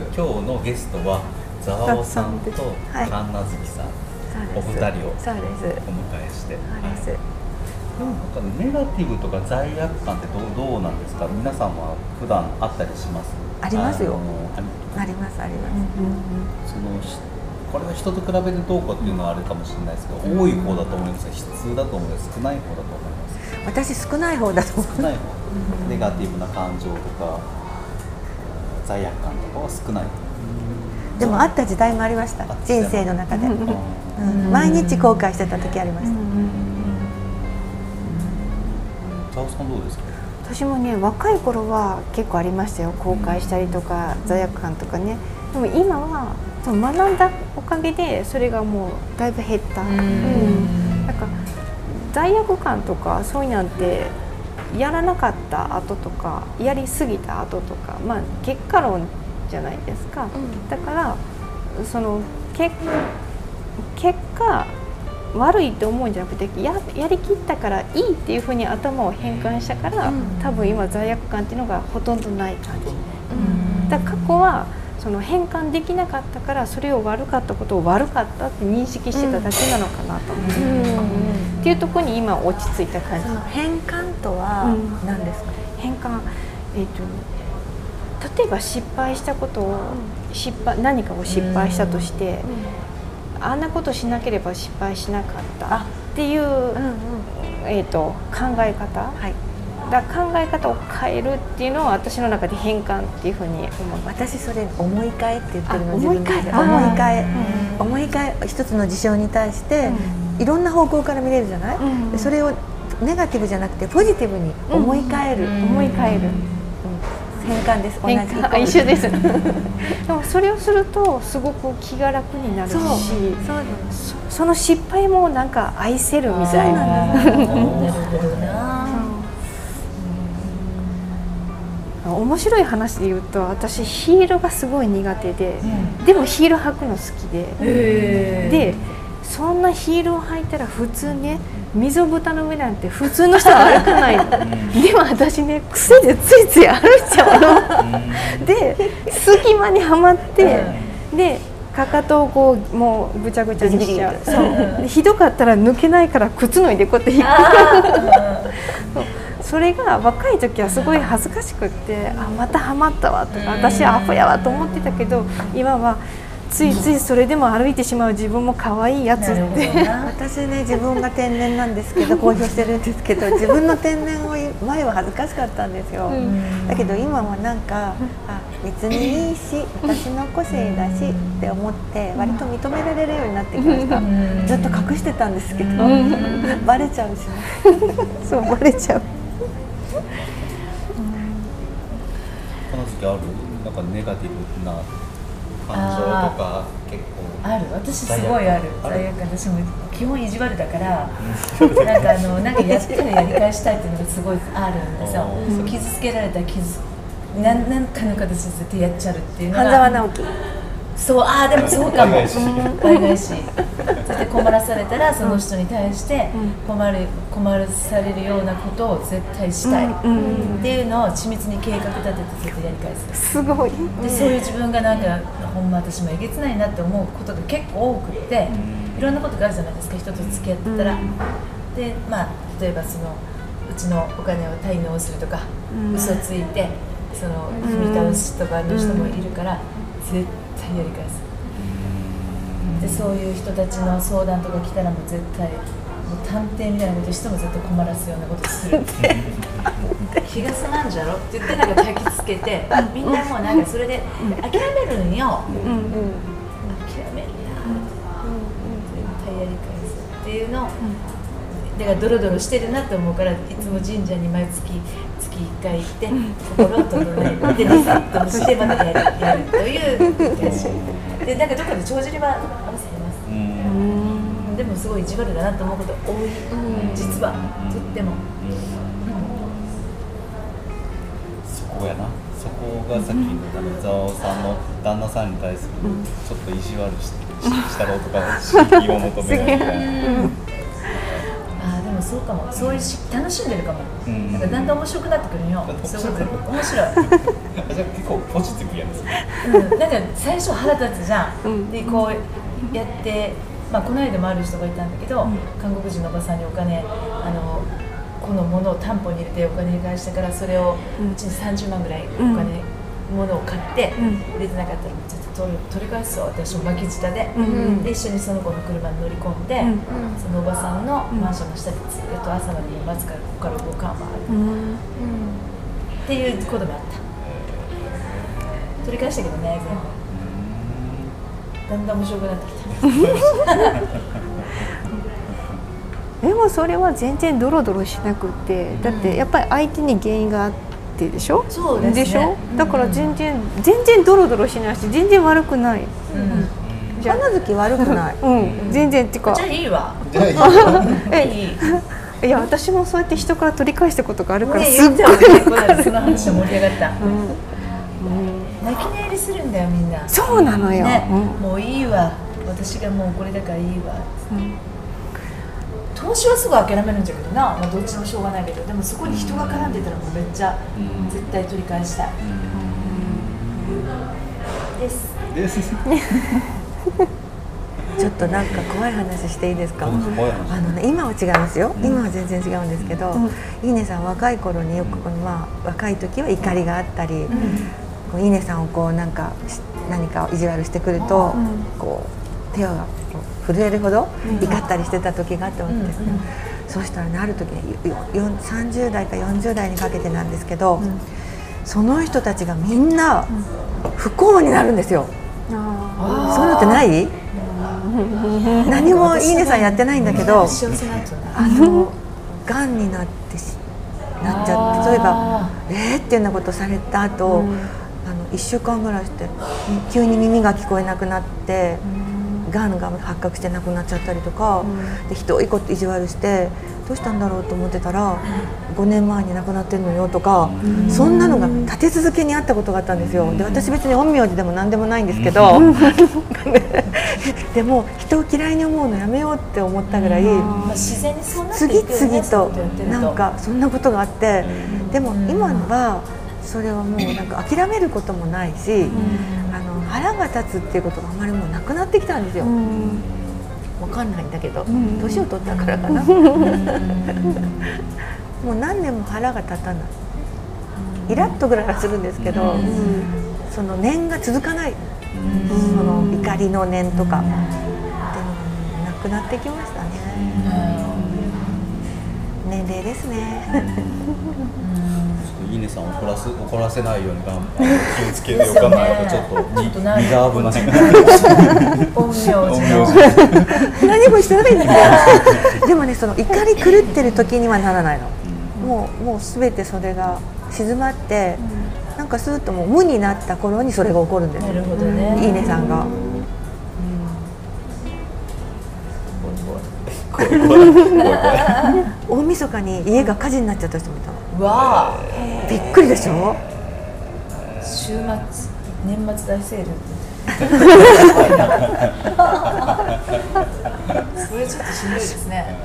が今日のゲストはざわおさんと神奈月さん、お二人をお迎えして。なんかネガティブとか罪悪感ってどうどうなんですか？皆さんは普段あったりします？ありますよ。ありますあります、そのこれは人と比べてどうかっていうのはあるかもしれないですけど、うん、多い方だと思います普通だと思います。少ない方だと思います。私少ない方だと思う。少ない方、うん、ネガティブな感情とか罪悪感とかは少ない。でもあった時代もありました。人生の中で、うん、毎日後悔してた時ありました、さんどうですか？私もね若い頃は結構ありましたよ。後悔したりとか、罪悪感とかね。でも今は学んだおかげでそれがもうだいぶ減った、うん、なんか罪悪感とかそういうなんてやらなかった後とかやりすぎた後とかまあ結果論じゃないですか、うん、だからその結結果悪いと思うんじゃなくてややりきったからいいっていうふうに頭を変換したから、うん、多分今罪悪感っていうのがほとんどない感じ、うん、だ過去はその変換できなかったからそれを悪かったことを悪かったって認識してただけなのかなと思うん、っていうところに今落ち着いた感じ。変換とは何ですか、変換、えーと、例えば失敗したことを失敗何かを失敗したとして、あんなことしなければ失敗しなかったっていう、うんうん、えーと、考え方、はい、だ考え方を変えるっていうのは私の中で変換っていうふうに思う私それ思い替えって言ってるの自分で。思い替え思い替え一つの事象に対して、いろんな方向から見れるじゃない、うん、それをネガティブじゃなくてポジティブに思い替える、思い替える、変換です。同じ。一緒です。でもそれをするとすごく気が楽になるし。その失敗もなんか愛せるみたいな。面白い話で言うと私ヒールがすごい苦手で、うん、でもヒール履くの好きででそんなヒールを履いたら普通ね溝豚の上なんて普通の人は歩かないの。でも私ね癖でついつい歩いちゃうの。で隙間にはまってでかかとをこうもうぐちゃぐちゃにしちゃう。そう。ひどかったら抜けないから靴脱いでこうやって引っそれが若い時はすごい恥ずかしくってあまたはまったわとか私アホやわと思ってたけど今は。ついついそれでも歩いてしまう自分も可愛いやつって。私ね自分が天然なんですけど 公表してるんですけど自分の天然を前は恥ずかしかったんですよ、うん、だけど今はなんかあ別にいいし私の個性だしって思って割と認められるようになってきました、うん、ずっと隠してたんですけど、うん、バレちゃうし、そうバレちゃうこの時ある？なんかネガティブな感情とか結構。ある。私すごいある。罪悪私も基本意地悪だからなんかあのなんかやったらやり返したいっていうのがすごいあるんでさ傷つけられたら傷なんなんかの形でやっちゃうっていうのが。半沢直樹そうああでもそうかも。倍返しそして困らされたらその人に対して困る困らされるようなことを絶対したい。っていうのを緻密に計画立てて絶対やり返す。すごい。でそういう自分がなんかほんま私もえげつないなって思うことが結構多くっていろんなことがあるじゃないですか人と付き合ってたら。でまあ例えばそのうちのお金を滞納するとか嘘ついてその踏み倒しとかの人もいるから絶対対やり返す。でそういう人たちの相談とか来たらもう絶対もう探偵みたいなことしても絶対困らすようなことする。気が済まんじゃろって言ってなんか焚きつけてみんなもうなんかそれで諦めるんよ、うん。うん、諦めるや、絶対やり返すっていうのを、だからドロドロしてるなと思うからいつも神社に毎月月1回行って心を整えてリセットしてまたやるやるという。でなんかどっかで帳尻は合わせてます。でもすごい意地悪だなと思うこと多い実は。とっても、そこやな。そこがさっきのあのざわさんの旦那さんに対するちょっと意地悪ししたろうとか刺激を求めるみたいな。かも。そういうし楽しんでるかも、うん、なんかだんだん面白くなってくるよ。すごく。面白い。じゃ結構ポジティブやですね、うん、なんか最初腹立つじゃん、うん、でこうやってまあ、この間もある人がいたんだけど、うん、韓国人のおばさんにお金あのこのものを担保に入れてお金に返してからそれをうちに30万ぐらいお金、ものを買って入れてなかったらちょっと取取り返すわ私も巻き舌で,、で一緒にその子の車に乗り込んで、そのおばさんのマンションの下でずっと朝まで待つからここから動かん。わ、っていうこともあった。取り返したけどね全部。だんだん面白くなってきた。でもそれは全然ドロドロしなくてだってやっぱり相手に原因があってでしょ？そうで、ね、しょ？だから全然、全然ドロドロしないし全然悪くない、うん。花月悪くない、うん、全然っていうか。じゃあいいわ。えいや私もそうやって人から取り返したことがあるからすっごい。その話盛り上がった、うん。泣き寝入りするんだよみんな。そうなのよ、ね、もういいわ。私がもうこれだからいいわ、投資はすぐ諦めるんじゃけどな、まあ、どっちもしょうがないけど。でもそこに人が絡んでたらもうめっちゃ絶対取り返したい、です。です。ちょっとなんか怖い話していいですか？あのね今は違いますよ。今は全然違うんですけど、いいねさん若い頃によくこのまあ若い時は怒りがあったり、こういいねさんをこうなんか何か意地悪してくると、こう手が震えるほど怒ったりしてた時があって思って、そうしたらねある時に30代か40代にかけてなんですけど、その人たちがみんな不幸になるんですよ。そういうのってない？何もいいねさんやってないんだけどあのがんになってなっちゃって例えば「えー?」っていうようなことされた後、あの1週間ぐらいして急に耳が聞こえなくなって。がんが発覚して亡くなっちゃったりとか、でひどいこと意地悪してどうしたんだろうと思ってたら、5年前に亡くなってるのよとか、そんなのが立て続けにあったことがあったんですよ。で私別に陰陽師でも何でもないんですけど、でも人を嫌いに思うのやめようって思ったぐらい、次々となんかそんなことがあって、でも今はそれはもうなんか諦めることもないし、あの腹が立つっていうことがあまりもうなくなってきたんですよ。わかんないんだけど年、を取ったからかな。もう何年も腹が立たない。イラッとぐらいはするんですけど、その念が続かない、その怒りの念とか、でもなくなってきましたね、年齢ですねイネさんを怒らす怒らせないように 気をつけておかないとちょっと身が危ない。何もしてないんですよ。でもねその怒り狂ってる時にはならないの。もうもうすべてそれが静まって、なんかスーッともう無になった頃にそれが起こるんです。なるほどね。いい怖い怖い。大晦日に家が火事になっちゃった人もいたの。わあ。びっくりでしょ週末年末大セールそれ。ちょっとしんどいですね、